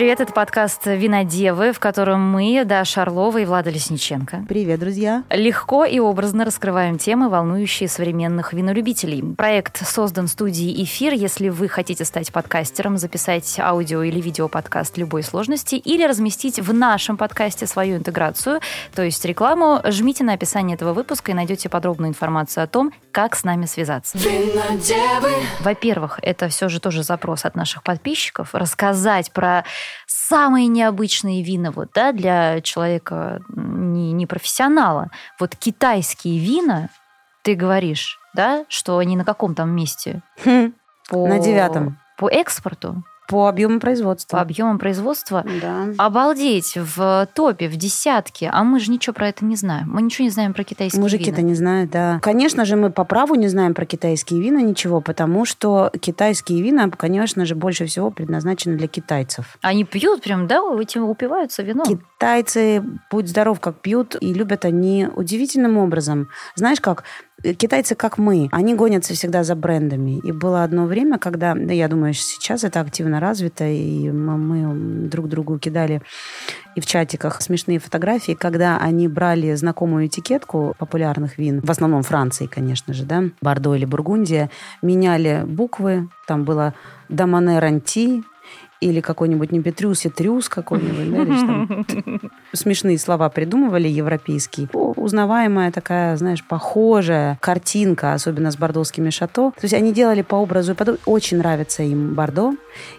Привет, это подкаст «Винодевы», в котором мы, Даша Орлова и Влада Лесниченко. Привет, друзья. Легко и образно раскрываем темы, волнующие современных винолюбителей. Проект создан студией «Эфир». Если вы хотите стать подкастером, записать аудио или видеоподкаст любой сложности или разместить в нашем подкасте свою интеграцию, то есть рекламу, жмите на описание этого выпуска и найдете подробную информацию о том, как с нами связаться. Винодевы. Во-первых, это все же тоже запрос от наших подписчиков. Рассказать про самые необычные вина вот, да, для человека не, не профессионала. Вот китайские вина, ты говоришь, да, что они на каком там месте? Хм, по, на девятом. По экспорту? По объему производства. По объемам производства? Да. Обалдеть, в топе, в десятке. А мы же ничего про это не знаем. Мы ничего не знаем про китайские Мужики-то вина. не знают, да. Конечно же, мы по праву не знаем про китайские вина ничего, потому что китайские вина, конечно же, больше всего предназначены для китайцев. Они пьют прям, да, этим упиваются вином? Китайцы, будь здоров, как пьют, и любят они удивительным образом. Знаешь как, китайцы, как мы, они гонятся всегда за брендами. И было одно время, когда, да, я думаю, сейчас это активно развито, и мы, друг другу кидали и в чатиках смешные фотографии, когда они брали знакомую этикетку популярных вин, в основном Франции, конечно же, да, Бордо или Бургундия, меняли буквы, там было Дамане Ранти, или какой-нибудь не Петрюс, и Трюс какой-нибудь, да, или там смешные слова придумывали европейские. Узнаваемая такая, знаешь, похожая картинка, особенно с бордовскими шато. То есть они делали по образу и подобию. Очень нравится им Бордо.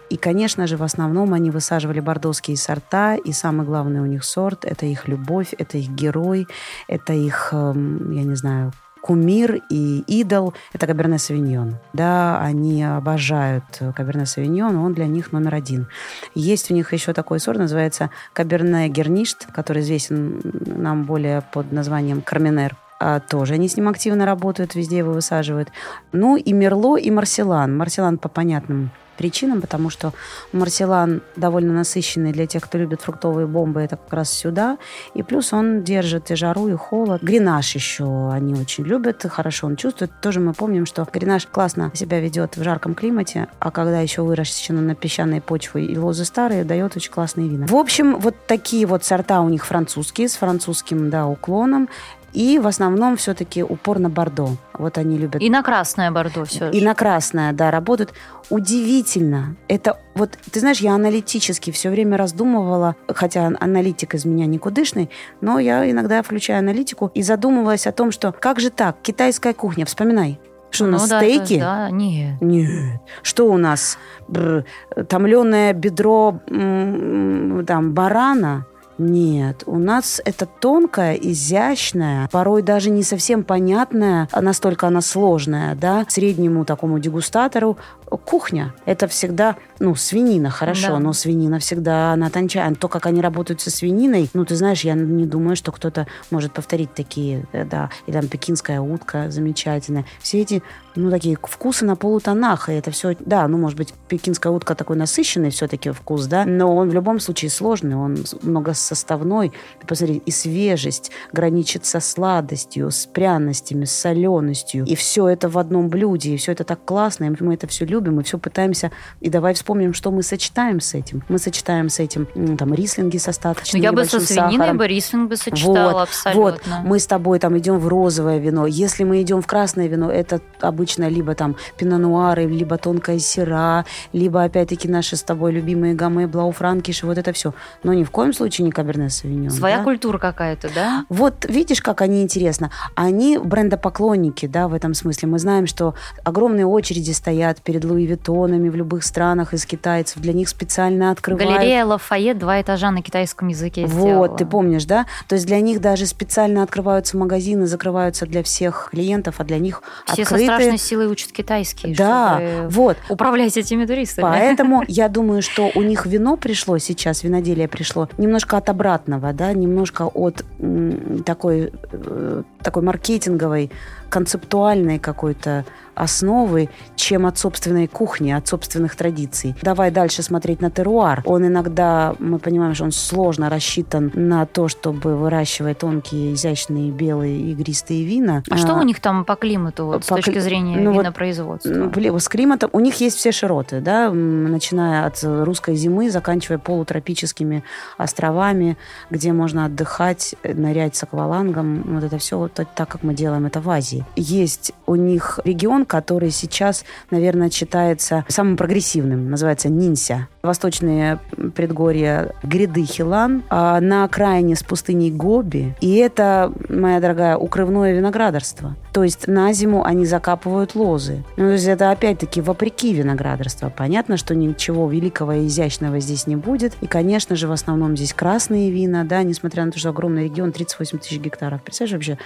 И, конечно же, в основном они высаживали бордовские сорта, и самый главный у них сорт – это их любовь, это их герой, это их, эм, я не знаю, кумир и идол – это Каберне Савиньон. Да, они обожают Каберне Савиньон, он для них номер один. Есть у них еще такой сорт, называется Каберне Герништ, который известен нам более под названием Карминер а тоже они с ним активно работают, везде его высаживают. Ну и Мерло, и Марселан. Марселан по понятным причинам, потому что марселан довольно насыщенный для тех, кто любит фруктовые бомбы, это как раз сюда. И плюс он держит и жару, и холод. Гренаж еще они очень любят, хорошо он чувствует. Тоже мы помним, что гренаж классно себя ведет в жарком климате, а когда еще выращен на песчаной почве и лозы старые, дает очень классные вина. В общем, вот такие вот сорта у них французские, с французским, да, уклоном. И в основном все-таки упор на бордо. Вот они любят. И на красное бордо все И на красное, да, работают. Удивительно. Это вот, ты знаешь, я аналитически все время раздумывала, хотя аналитик из меня никудышный, но я иногда включаю аналитику и задумывалась о том, что как же так, китайская кухня, вспоминай. Что ну, у нас да, стейки? Да, нет. Нет. Что у нас? Бр, томленое бедро там барана? Нет, у нас это тонкая, изящная, порой даже не совсем понятная, а настолько она сложная, да, среднему такому дегустатору кухня. Это всегда, ну, свинина, хорошо, да. но свинина всегда, она тончая. То, как они работают со свининой, ну, ты знаешь, я не думаю, что кто-то может повторить такие, э, да, и там пекинская утка замечательная. Все эти, ну, такие вкусы на полутонах, и это все, да, ну, может быть, пекинская утка такой насыщенный все-таки вкус, да, но он в любом случае сложный, он многосоставной. Посмотри, и свежесть граничит со сладостью, с пряностями, с соленостью, и все это в одном блюде, и все это так классно, и мы это все любим, мы все пытаемся. И давай вспомним, что мы сочетаем с этим. Мы сочетаем с этим там рислинги с остаточным ну, Я бы со свининой сахаром. бы рислинг бы сочетала вот, абсолютно. Вот, мы с тобой там идем в розовое вино. Если мы идем в красное вино, это обычно либо там пинонуары, либо тонкая сера, либо опять-таки наши с тобой любимые гаммы, блауфранкиши, вот это все. Но ни в коем случае не каберне савиньон. Своя да? культура какая-то, да? Вот видишь, как они интересно. Они брендопоклонники, да, в этом смысле. Мы знаем, что огромные очереди стоят перед Луи Виттонами в любых странах из китайцев. Для них специально открывают... Галерея Лафайет, два этажа на китайском языке Вот, сделала. ты помнишь, да? То есть для них даже специально открываются магазины, закрываются для всех клиентов, а для них Все открыты... страшной силой учат китайский, Да, вот. управлять этими туристами. Поэтому я думаю, что у них вино пришло сейчас, виноделие пришло немножко от обратного, да, немножко от такой, э, такой маркетинговой, концептуальной какой-то основы, чем от собственной кухни, от собственных традиций. Давай дальше смотреть на теруар. Он иногда, мы понимаем, что он сложно рассчитан на то, чтобы выращивать тонкие, изящные, белые, игристые вина. А, а что у них там по климату вот, по с точки зрения ну, винопроизводства? Вот, с климатом у них есть все широты, да, начиная от русской зимы, заканчивая полутропическими островами, где можно отдыхать, нырять с аквалангом. Вот это все вот так, как мы делаем это в Азии. Есть у них регион, который сейчас, наверное, считается самым прогрессивным. Называется Нинся. Восточные предгорья гряды Хилан, а на окраине с пустыней Гоби. И это, моя дорогая, укрывное виноградарство. То есть на зиму они закапывают лозы. Ну, то есть это опять-таки вопреки виноградарства. Понятно, что ничего великого и изящного здесь не будет. И, конечно же, в основном здесь красные вина, да, несмотря на то, что огромный регион, 38 тысяч гектаров. Представляешь вообще,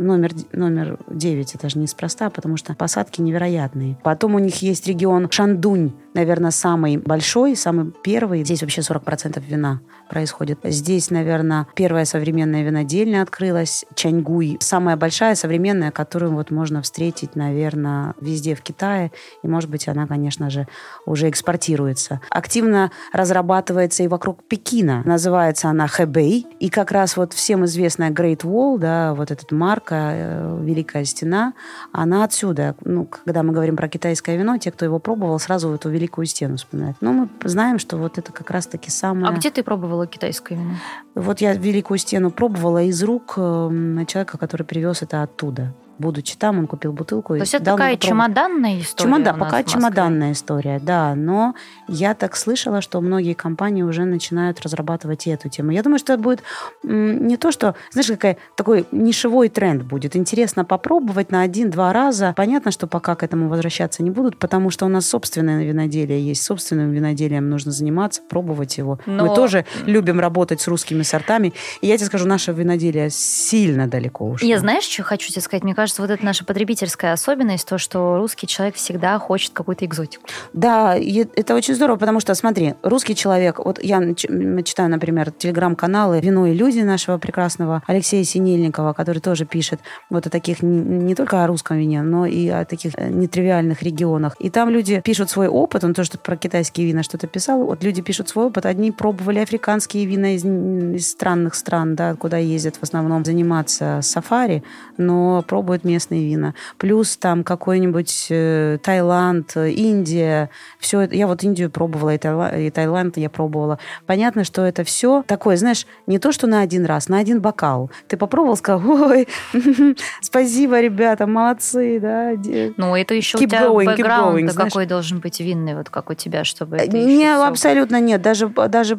номер, номер 9. Это же неспроста, потому что посадки невероятные. Потом у них есть регион Шандунь, наверное, самый большой, самый первый. Здесь вообще 40% вина происходит. Здесь, наверное, первая современная винодельня открылась, Чаньгуй. Самая большая современная, которую вот можно встретить, наверное, везде в Китае. И, может быть, она, конечно же, уже экспортируется. Активно разрабатывается и вокруг Пекина. Называется она Хэбэй. И как раз вот всем известная Great Wall, да, вот этот марка, э, Великая Стена, она отсюда. Ну, когда мы говорим про китайское вино, те, кто его пробовал, сразу эту Великую Стену вспоминают. Но мы знаем, что вот это как раз-таки самое... А где ты пробовала китайское вино? Вот я Великую Стену пробовала из рук эм, человека, который привез это оттуда будучи там, он купил бутылку. То есть это такая чемоданная история? Чемодан, пока чемоданная история, да. Но я так слышала, что многие компании уже начинают разрабатывать и эту тему. Я думаю, что это будет не то, что, знаешь, какая такой нишевой тренд будет. Интересно попробовать на один-два раза. Понятно, что пока к этому возвращаться не будут, потому что у нас собственное виноделие есть. Собственным виноделием нужно заниматься, пробовать его. Но... Мы тоже любим работать с русскими сортами. И я тебе скажу, наше виноделие сильно далеко ушло. Я знаешь, что хочу тебе сказать? Мне кажется, кажется, вот это наша потребительская особенность, то, что русский человек всегда хочет какую-то экзотику. Да, это очень здорово, потому что, смотри, русский человек, вот я читаю, например, телеграм-каналы «Вино и люди» нашего прекрасного Алексея Синельникова, который тоже пишет вот о таких, не только о русском вине, но и о таких э, нетривиальных регионах. И там люди пишут свой опыт, он тоже про китайские вина что-то писал, вот люди пишут свой опыт, одни пробовали африканские вина из, из странных стран, да, куда ездят в основном заниматься сафари, но пробуют местные вина. Плюс там какой-нибудь э, Таиланд, Индия. Все это. Я вот Индию пробовала, и, Таиланд, и Таиланд я пробовала. Понятно, что это все такое, знаешь, не то, что на один раз, на один бокал. Ты попробовал, сказал, ой, спасибо, ребята, молодцы, да. Ну, это еще keep у тебя going, бэкграунд какой должен быть винный, вот как у тебя, чтобы это Не, абсолютно нет. Даже, даже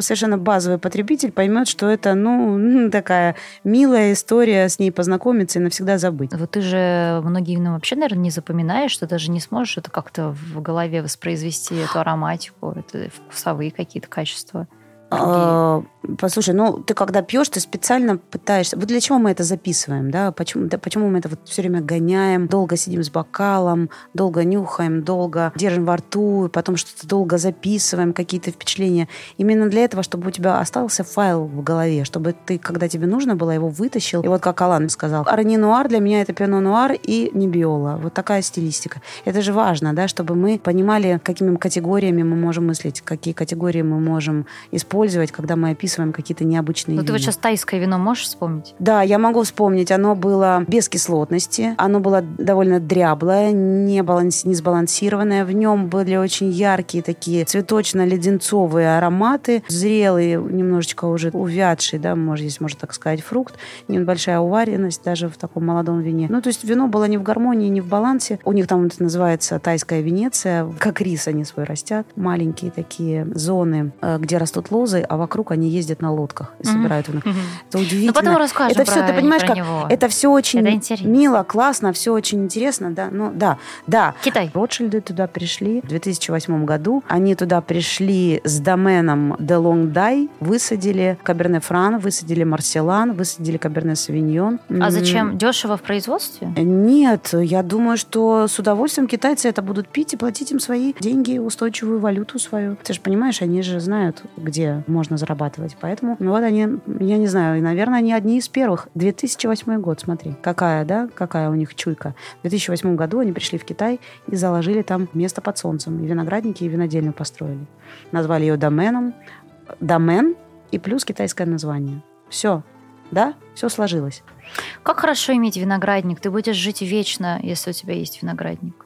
совершенно базовый потребитель поймет, что это, ну, такая милая история, с ней познакомиться и навсегда забыть. Вот ты же многие вина вообще, наверное, не запоминаешь, что даже не сможешь это как-то в голове воспроизвести, эту ароматику, это вкусовые какие-то качества. Послушай, ну ты когда пьешь, ты специально пытаешься. Вот для чего мы это записываем, да? Почему, да, почему мы это вот все время гоняем, долго сидим с бокалом, долго нюхаем, долго держим во рту, потом что-то долго записываем, какие-то впечатления. Именно для этого, чтобы у тебя остался файл в голове, чтобы ты, когда тебе нужно было, его вытащил. И вот как Алан сказал, арни нуар для меня это пиано нуар и не биола. Вот такая стилистика. Это же важно, да, чтобы мы понимали, какими категориями мы можем мыслить, какие категории мы можем использовать, когда мы описываем какие-то необычные Ну, ты вот сейчас тайское вино можешь вспомнить? Да, я могу вспомнить. Оно было без кислотности, оно было довольно дряблое, не, баланс, не сбалансированное. В нем были очень яркие такие цветочно-леденцовые ароматы, зрелые, немножечко уже увядший, да, может, здесь можно так сказать, фрукт, небольшая уваренность даже в таком молодом вине. Ну, то есть вино было не в гармонии, не в балансе. У них там это называется тайская Венеция. Как рис они свой растят. Маленькие такие зоны, э, где растут лозы а вокруг они ездят на лодках и собирают mm-hmm. Это удивительно. Ну, потом расскажем это все, про, ты понимаешь, про как него. это все очень это мило, классно, все очень интересно, да, ну да, да. Китай. Ротшильды туда пришли в 2008 году. Они туда пришли с доменом де Лонгдай, высадили Каберне Фран, высадили Марселан, высадили Каберне Савиньон. А зачем? Дешево в производстве? Нет, я думаю, что с удовольствием китайцы это будут пить и платить им свои деньги, устойчивую валюту свою. Ты же понимаешь, они же знают, где можно зарабатывать. Поэтому ну, вот они, я не знаю, наверное, они одни из первых. 2008 год, смотри, какая, да, какая у них чуйка. В 2008 году они пришли в Китай и заложили там место под солнцем. И виноградники, и винодельню построили. Назвали ее доменом. Домен и плюс китайское название. Все, да, все сложилось. Как хорошо иметь виноградник. Ты будешь жить вечно, если у тебя есть виноградник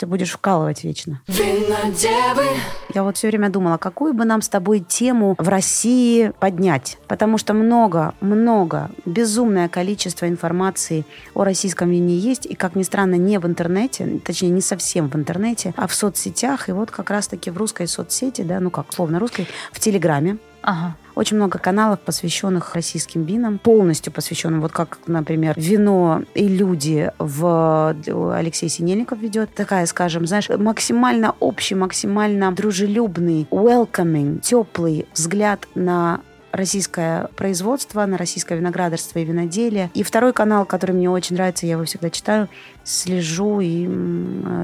ты будешь вкалывать вечно. Винодевы. Я вот все время думала, какую бы нам с тобой тему в России поднять. Потому что много, много, безумное количество информации о российском вине есть. И, как ни странно, не в интернете, точнее, не совсем в интернете, а в соцсетях. И вот как раз-таки в русской соцсети, да, ну как, словно русской, в Телеграме. Ага. Очень много каналов, посвященных российским винам, полностью посвященным, вот как, например, «Вино и люди» в Алексей Синельников ведет. Такая, скажем, знаешь, максимально общий, максимально дружелюбный, welcoming, теплый взгляд на российское производство, на российское виноградарство и виноделие. И второй канал, который мне очень нравится, я его всегда читаю, слежу, и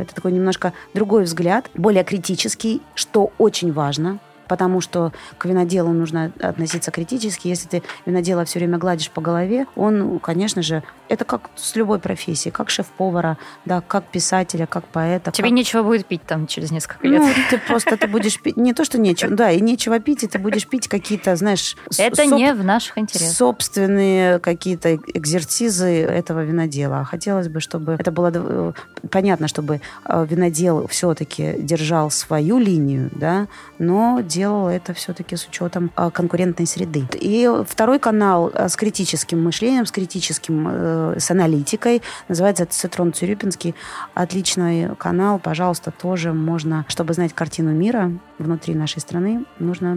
это такой немножко другой взгляд, более критический, что очень важно, потому что к виноделу нужно относиться критически. Если ты винодела все время гладишь по голове, он, конечно же, это как с любой профессией, как шеф-повара, да, как писателя, как поэта. Тебе как... нечего будет пить там через несколько лет. Ну, ты просто ты будешь пить, не то, что нечего, да, и нечего пить, и ты будешь пить какие-то, знаешь... Это соп... не в наших интересах. Собственные какие-то экзерсизы этого винодела. Хотелось бы, чтобы это было э, понятно, чтобы э, винодел все-таки держал свою линию, да, но делал это все-таки с учетом э, конкурентной среды. И второй канал с критическим мышлением, с критическим Э, с аналитикой. Называется «Цитрон Цюрюпинский». Отличный канал. Пожалуйста, тоже можно, чтобы знать картину мира внутри нашей страны, нужно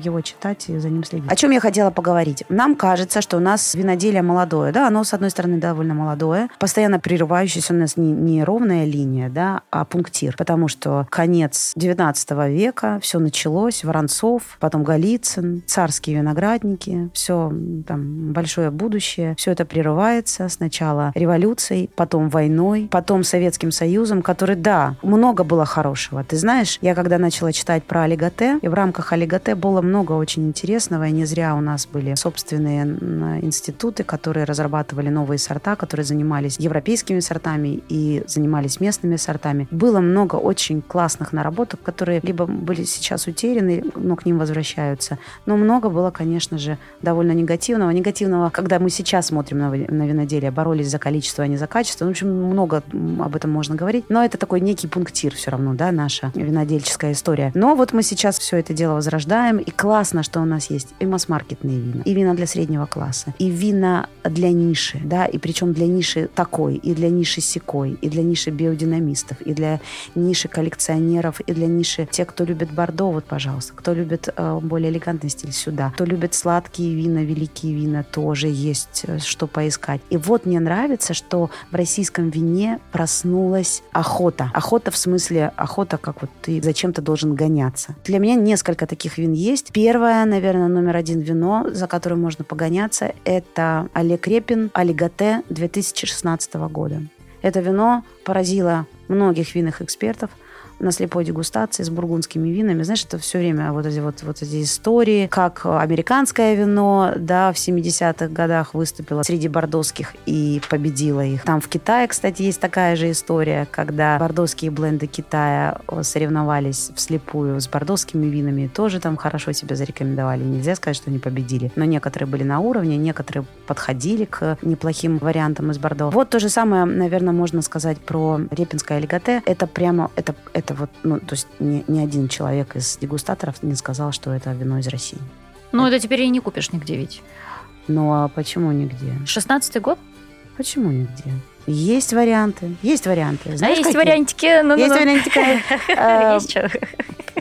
его читать и за ним следить. О чем я хотела поговорить? Нам кажется, что у нас виноделие молодое. Да, оно, с одной стороны, довольно молодое. Постоянно прерывающееся у нас не, не ровная линия, да, а пунктир. Потому что конец 19 века, все началось, Воронцов, потом Голицын, царские виноградники, все там большое будущее. Все это прерывается сначала революцией, потом войной, потом Советским Союзом, который, да, много было хорошего. Ты знаешь, я когда начала читать про Олиготе, и в рамках Олиготе было много очень интересного, и не зря у нас были собственные институты, которые разрабатывали новые сорта, которые занимались европейскими сортами и занимались местными сортами. Было много очень классных наработок, которые либо были сейчас утеряны, но к ним возвращаются. Но много было, конечно же, довольно негативного. Негативного, когда мы сейчас смотрим на, на виноделия боролись за количество, а не за качество. Ну, в общем, много об этом можно говорить. Но это такой некий пунктир все равно, да, наша винодельческая история. Но вот мы сейчас все это дело возрождаем, и классно, что у нас есть и масс-маркетные вина, и вина для среднего класса, и вина для ниши, да, и причем для ниши такой, и для ниши секой, и для ниши биодинамистов, и для ниши коллекционеров, и для ниши тех, кто любит Бордо, вот, пожалуйста, кто любит э, более элегантный стиль сюда, кто любит сладкие вина, великие вина, тоже есть э, что поискать. И вот мне нравится, что в российском вине проснулась охота. Охота в смысле охота, как вот ты зачем-то должен гоняться. Для меня несколько таких вин есть. Первое, наверное, номер один вино, за которым можно погоняться, это Олег Репин Олиготе 2016 года. Это вино поразило многих винных экспертов – на слепой дегустации с бургундскими винами. Знаешь, это все время вот эти, вот, вот эти истории, как американское вино, да, в 70-х годах выступило среди бордоских и победило их. Там в Китае, кстати, есть такая же история, когда бордоские бленды Китая соревновались вслепую с бордоскими винами, тоже там хорошо себя зарекомендовали. Нельзя сказать, что они победили. Но некоторые были на уровне, некоторые подходили к неплохим вариантам из Бордо. Вот то же самое, наверное, можно сказать про репинское олиготе. Это прямо, это, это вот, ну, то есть ни, ни один человек из дегустаторов не сказал, что это вино из России. Ну, это, это теперь и не купишь нигде ведь. Ну, а почему нигде? Шестнадцатый год? Почему нигде? Есть варианты, есть варианты. А Знаешь, а есть какие? вариантики? Ну, есть ну, вариантики. Э, есть что.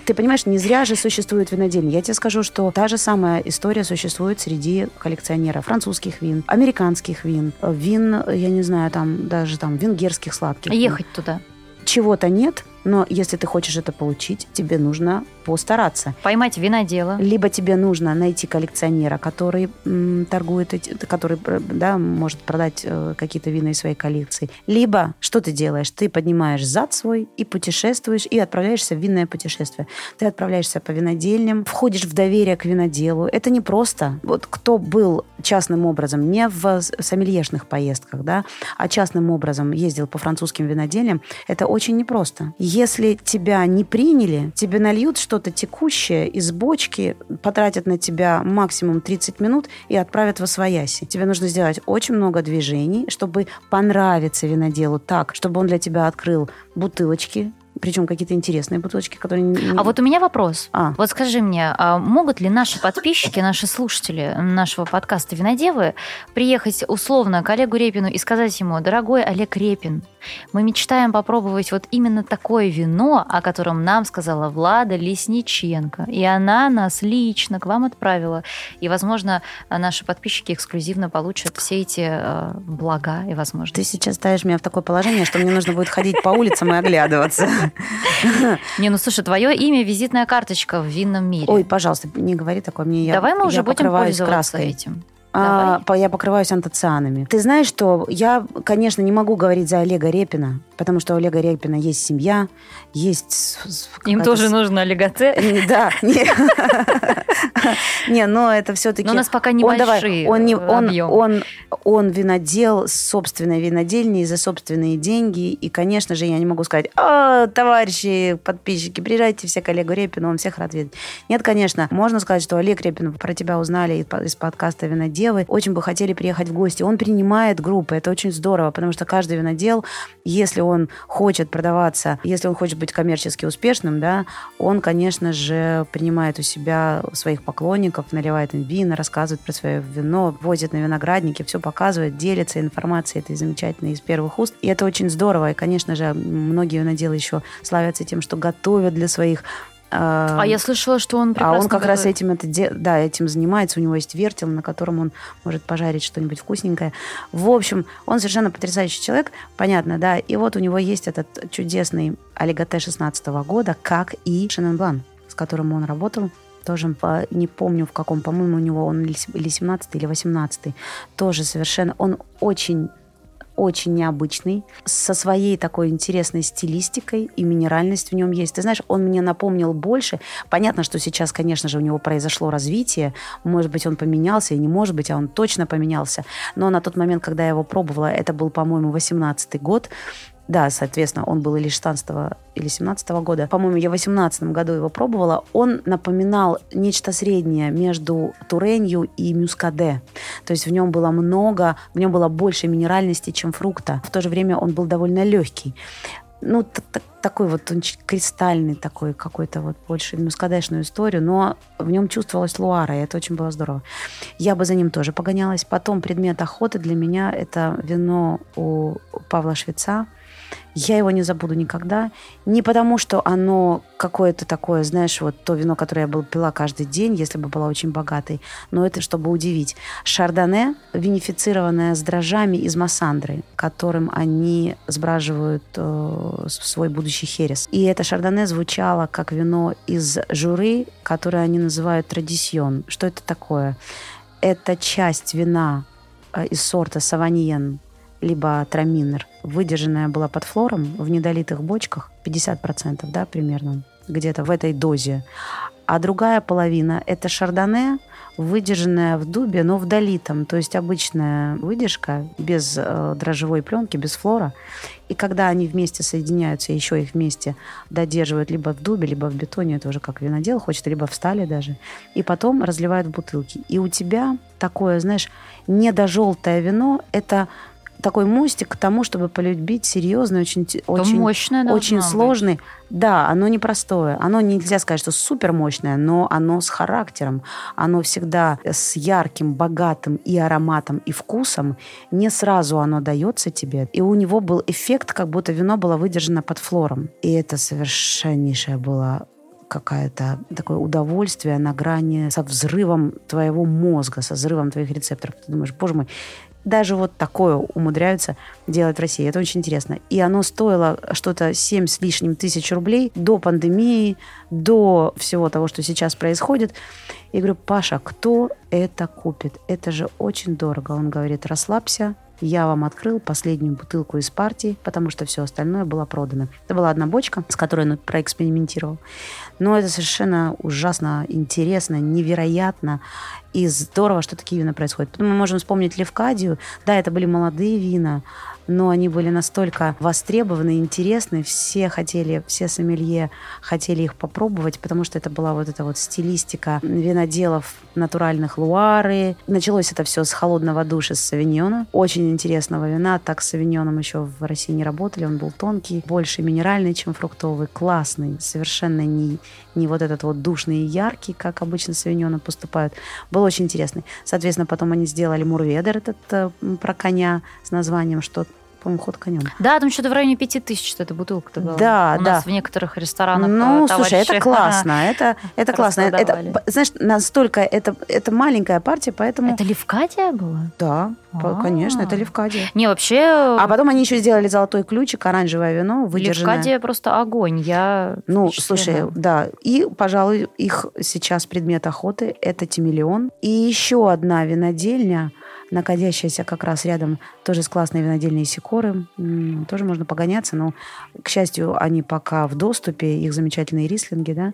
Ты понимаешь, не зря же существует винодельня. Я тебе скажу, что та же самая история существует среди коллекционеров французских вин, американских вин, вин, я не знаю, там даже там венгерских сладких. Ехать туда чего-то нет, Но если ты хочешь это получить, тебе нужно постараться. Поймать винодела. Либо тебе нужно найти коллекционера, который м, торгует, который да, может продать э, какие-то вина из своей коллекции. Либо что ты делаешь? Ты поднимаешь зад свой и путешествуешь, и отправляешься в винное путешествие. Ты отправляешься по винодельням, входишь в доверие к виноделу. Это не просто. Вот кто был частным образом, не в сомельешных поездках, да, а частным образом ездил по французским винодельям, это очень непросто. Если тебя не приняли, тебе нальют что-то текущее из бочки, потратят на тебя максимум 30 минут и отправят в освояси. Тебе нужно сделать очень много движений, чтобы понравиться виноделу так, чтобы он для тебя открыл бутылочки, причем какие-то интересные бутылочки, которые... А вот у меня вопрос. А. Вот скажи мне, а могут ли наши подписчики, наши слушатели нашего подкаста «Винодевы» приехать условно к Олегу Репину и сказать ему, дорогой Олег Репин, мы мечтаем попробовать вот именно такое вино, о котором нам сказала Влада Лесниченко. И она нас лично к вам отправила. И, возможно, наши подписчики эксклюзивно получат все эти э, блага и возможности. Ты сейчас ставишь меня в такое положение, что мне нужно будет ходить по улицам и оглядываться. Не, ну слушай, твое имя визитная карточка в винном мире. Ой, пожалуйста, не говори такое мне. Давай мы уже будем пользоваться этим. А, я покрываюсь антоцианами. Ты знаешь, что я, конечно, не могу говорить за Олега Репина, потому что у Олега Репина есть семья, есть... Им тоже нужно олигоце? Да. Не, но это все-таки... Но у нас пока небольшие он, не, он, он, он винодел с собственной винодельней за собственные деньги. И, конечно же, я не могу сказать, а, товарищи, подписчики, приезжайте все к Олегу Репину, он всех рад видеть. Нет, конечно, можно сказать, что Олег Репин про тебя узнали из подкаста «Виноделы». Очень бы хотели приехать в гости. Он принимает группы, это очень здорово, потому что каждый винодел, если он хочет продаваться, если он хочет быть коммерчески успешным, да, он, конечно же, принимает у себя своих поклонников, наливает им вина, рассказывает про свое вино, возит на виноградники, все показывает, делится информацией этой замечательной из первых уст. И это очень здорово. И, конечно же, многие виноделы еще славятся тем, что готовят для своих а, а я слышала, что он А он как готовит. раз этим, это, да, этим занимается. У него есть вертел, на котором он может пожарить что-нибудь вкусненькое. В общем, он совершенно потрясающий человек, понятно, да. И вот у него есть этот чудесный Олиготе 16 года, как и Шенен Блан, с которым он работал тоже не помню в каком, по-моему, у него он или 17 или 18 тоже совершенно, он очень очень необычный, со своей такой интересной стилистикой, и минеральность в нем есть. Ты знаешь, он мне напомнил больше. Понятно, что сейчас, конечно же, у него произошло развитие. Может быть, он поменялся, и не может быть, а он точно поменялся. Но на тот момент, когда я его пробовала, это был, по-моему, 18-й год, да, соответственно, он был или 16 или 17 года. По-моему, я в 18 году его пробовала. Он напоминал нечто среднее между туренью и мюскаде. То есть в нем было много, в нем было больше минеральности, чем фрукта. В то же время он был довольно легкий. Ну, такой вот он кристальный такой какой-то вот больше мускадешную историю, но в нем чувствовалась луара, и это очень было здорово. Я бы за ним тоже погонялась. Потом предмет охоты для меня это вино у Павла Швеца. Я его не забуду никогда. Не потому, что оно какое-то такое, знаешь, вот то вино, которое я бы пила каждый день, если бы была очень богатой, но это чтобы удивить. Шардоне, винифицированное с дрожжами из массандры, которым они сбраживают э, свой будущий херес. И это шардоне звучало как вино из журы, которое они называют традисьон. Что это такое? Это часть вина э, из сорта саваньен, либо траминер, выдержанная была под флором в недолитых бочках, 50%, да, примерно, где-то в этой дозе. А другая половина – это шардоне, выдержанная в дубе, но в долитом, то есть обычная выдержка без э, дрожжевой пленки, без флора. И когда они вместе соединяются, еще их вместе додерживают либо в дубе, либо в бетоне, это уже как винодел хочет, либо в стали даже, и потом разливают в бутылки. И у тебя такое, знаешь, недожелтое вино – это такой мостик к тому, чтобы полюбить серьезный, очень, очень, мощное очень сложный. Быть. Да, оно непростое. Оно нельзя сказать, что супер мощное, но оно с характером. Оно всегда с ярким, богатым и ароматом, и вкусом. Не сразу оно дается тебе. И у него был эффект, как будто вино было выдержано под флором. И это совершеннейшее было какое-то такое удовольствие на грани со взрывом твоего мозга, со взрывом твоих рецепторов. Ты думаешь, боже мой, даже вот такое умудряются делать в России. Это очень интересно. И оно стоило что-то 7 с лишним тысяч рублей до пандемии, до всего того, что сейчас происходит. И говорю, Паша, кто это купит? Это же очень дорого. Он говорит, расслабься, я вам открыл последнюю бутылку из партии, потому что все остальное было продано. Это была одна бочка, с которой он проэкспериментировал. Но это совершенно ужасно интересно, невероятно и здорово, что такие вина происходят. Потом мы можем вспомнить Левкадию. Да, это были молодые вина, но они были настолько востребованы, интересны, все хотели, все сомелье хотели их попробовать, потому что это была вот эта вот стилистика виноделов натуральных луары. Началось это все с холодного душа с савиньона. Очень интересного вина, так с савиньоном еще в России не работали, он был тонкий, больше минеральный, чем фруктовый, классный, совершенно не, не вот этот вот душный и яркий, как обычно савиньоны поступают. Был очень интересный. Соответственно, потом они сделали мурведер этот э, про коня с названием, что по-моему, ход конем. Да, там что-то в районе пяти тысяч что эта бутылка-то была. Да, У да. нас в некоторых ресторанах Ну, э, слушай, это классно, это, это классно. Это, знаешь, настолько, это, это маленькая партия, поэтому... Это Левкадия была? Да, по- А. конечно, это Левкадия. Не, вообще... А потом они еще сделали золотой ключик, оранжевое вино, выдержанное. Левкадия просто огонь. Я Ну, слушай, да. И, пожалуй, их сейчас предмет охоты – это Тимиллион. И еще одна винодельня, находящаяся как раз рядом тоже с классной винодельней Сикоры. Тоже можно погоняться, но, к счастью, они пока в доступе, их замечательные рислинги, да.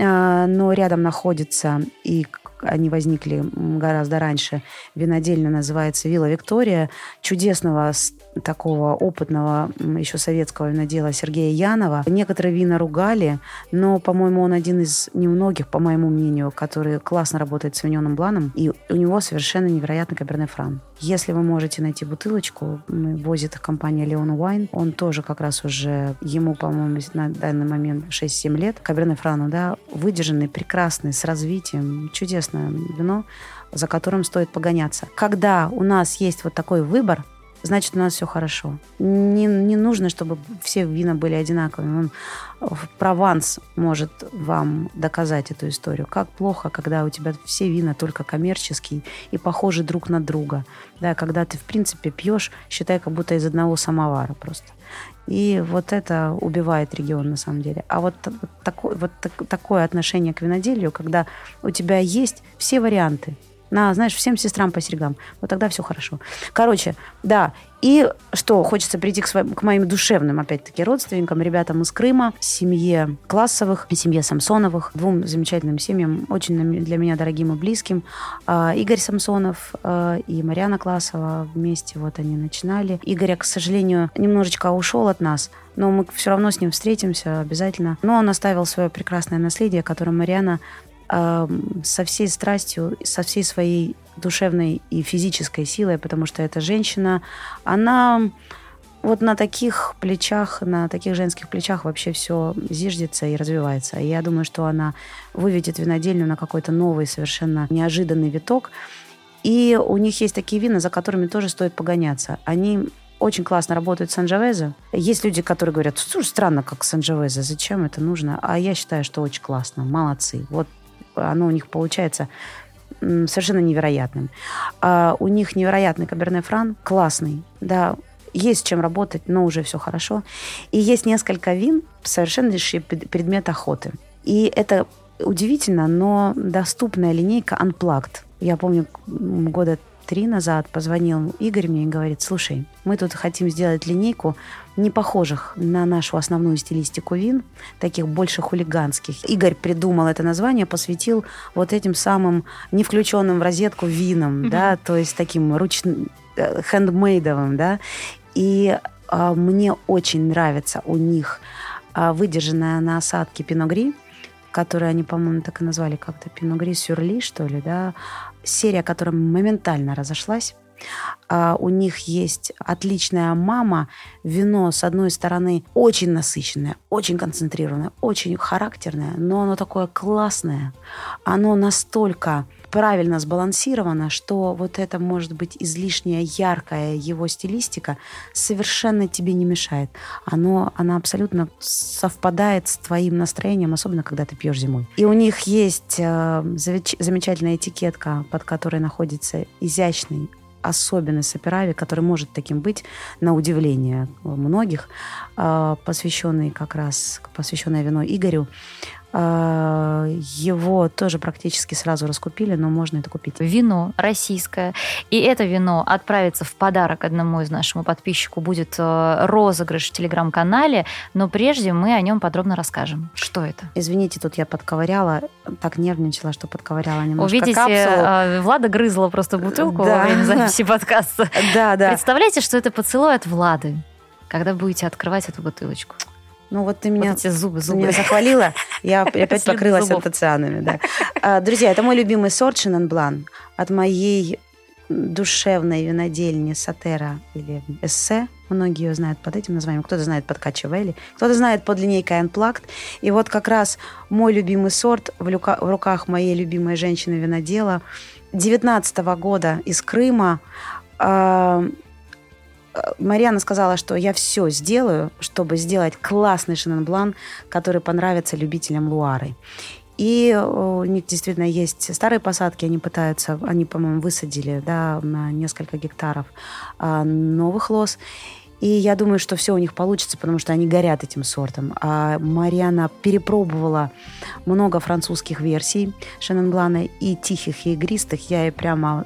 А, Но рядом находится и они возникли гораздо раньше. Винодельня называется «Вилла Виктория». Чудесного такого опытного еще советского винодела Сергея Янова. Некоторые вина ругали, но, по-моему, он один из немногих, по моему мнению, который классно работает с виненым бланом. И у него совершенно невероятный каберне фран. Если вы можете найти бутылочку, возит компания Леон Wine. Он тоже как раз уже, ему, по-моему, на данный момент 6-7 лет. Каберне франу, да, выдержанный, прекрасный, с развитием. Чудесное вино, за которым стоит погоняться. Когда у нас есть вот такой выбор, значит, у нас все хорошо. Не, не нужно, чтобы все вина были одинаковыми. Он, Прованс может вам доказать эту историю. Как плохо, когда у тебя все вина только коммерческие и похожи друг на друга. Да, когда ты, в принципе, пьешь, считай, как будто из одного самовара просто. И вот это убивает регион на самом деле. А вот, вот такое, вот так- такое отношение к виноделию, когда у тебя есть все варианты, на, знаешь, всем сестрам по серьгам. Вот тогда все хорошо. Короче, да. И что, хочется прийти к, своим, к моим душевным, опять-таки, родственникам, ребятам из Крыма, семье Классовых семье Самсоновых, двум замечательным семьям, очень для меня дорогим и близким. А, Игорь Самсонов а, и Марьяна Классова вместе вот они начинали. Игорь, к сожалению, немножечко ушел от нас, но мы все равно с ним встретимся обязательно. Но он оставил свое прекрасное наследие, которое Марьяна со всей страстью, со всей своей душевной и физической силой, потому что эта женщина, она вот на таких плечах, на таких женских плечах вообще все зиждется и развивается. И я думаю, что она выведет винодельню на какой-то новый, совершенно неожиданный виток. И у них есть такие вина, за которыми тоже стоит погоняться. Они очень классно работают с Санджавезе. Есть люди, которые говорят, слушай, странно, как Санджавезе, зачем это нужно? А я считаю, что очень классно, молодцы. Вот оно у них получается совершенно невероятным. А у них невероятный Каберне Фран, классный, да, есть чем работать, но уже все хорошо. И есть несколько вин, совершеннейший пред- предмет охоты. И это удивительно, но доступная линейка Unplugged. Я помню, года три назад позвонил Игорь мне и говорит, слушай, мы тут хотим сделать линейку не похожих на нашу основную стилистику вин, таких больше хулиганских. Игорь придумал это название, посвятил вот этим самым не включенным в розетку винам, да, то есть таким ручным, э, хендмейдовым, да. И а, мне очень нравится у них а, выдержанная на осадке пиногри, которую они, по-моему, так и назвали как-то пиногри сюрли, что ли, да. Серия, которая моментально разошлась. А, у них есть отличная мама. Вино, с одной стороны, очень насыщенное, очень концентрированное, очень характерное, но оно такое классное. Оно настолько правильно сбалансировано, что вот это может быть излишняя яркая его стилистика совершенно тебе не мешает. Оно, она абсолютно совпадает с твоим настроением, особенно когда ты пьешь зимой. И у них есть э, замеч- замечательная этикетка, под которой находится изящный особенный саперави, который может таким быть, на удивление многих, а, посвященный как раз, посвященное вино Игорю. А, его тоже практически сразу раскупили, но можно это купить. Вино российское. И это вино отправится в подарок одному из нашему подписчику. Будет э, розыгрыш в телеграм-канале, но прежде мы о нем подробно расскажем. Что это? Извините, тут я подковыряла, так нервничала, что подковыряла немножко Увидите, капсулу. Э, Влада грызла просто бутылку да. во время записи подкаста. Да, да. Представляете, что это поцелуй от Влады, когда будете открывать эту бутылочку? Ну вот ты меня, вот эти зубы, зубы. меня захвалила, я опять покрылась антоцианами. Да. А, друзья, это мой любимый сорт Шинан Блан от моей душевной винодельни Сатера или Эссе. Многие ее знают под этим названием. Кто-то знает под Качевелли, кто-то знает под линейкой Unplugged. И вот как раз мой любимый сорт в, люка, в руках моей любимой женщины-винодела 19 -го года из Крыма. А, Марьяна сказала, что я все сделаю, чтобы сделать классный Шиненблан, который понравится любителям Луары. И у них действительно есть старые посадки, они пытаются, они, по-моему, высадили да, на несколько гектаров а, новых лоз. И я думаю, что все у них получится, потому что они горят этим сортом. А Мариана перепробовала много французских версий Шеннон Блана и тихих, и игристых. Я ей прямо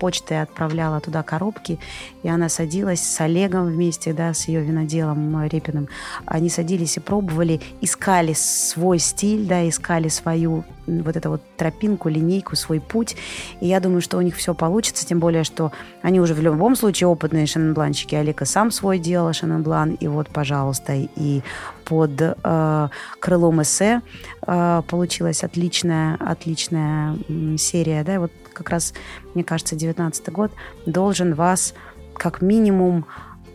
почтой отправляла туда коробки, и она садилась с Олегом вместе, да, с ее виноделом Репиным. Они садились и пробовали, искали свой стиль, да, искали свою вот эту вот тропинку, линейку, свой путь. И я думаю, что у них все получится, тем более, что они уже в любом случае опытные шеннонбланщики. Олег и сам свой делал шеннонблан, и вот, пожалуйста, и под э, крылом эссе э, получилась отличная, отличная серия, да, и вот как раз, мне кажется, 19 год должен вас как минимум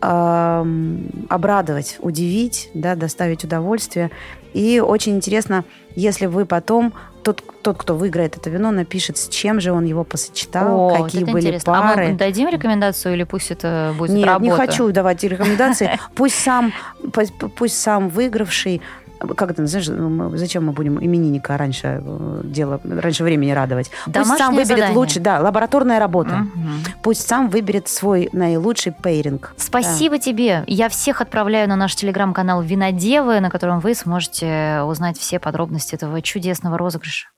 обрадовать, удивить, да, доставить удовольствие. И очень интересно, если вы потом тот, тот, кто выиграет это вино, напишет, с чем же он его посочетал, О, какие были интересно. пары. А мы дадим рекомендацию или пусть это будет Нет, работа? не хочу давать рекомендации. Пусть сам, пусть сам выигравший как это, знаешь, ну, зачем мы будем именинника раньше э, дело, раньше времени радовать? Домашнее Пусть сам выберет задание. лучше, да, лабораторная работа. Угу. Пусть сам выберет свой наилучший пейринг. Спасибо да. тебе. Я всех отправляю на наш телеграм-канал Винодевы, на котором вы сможете узнать все подробности этого чудесного розыгрыша.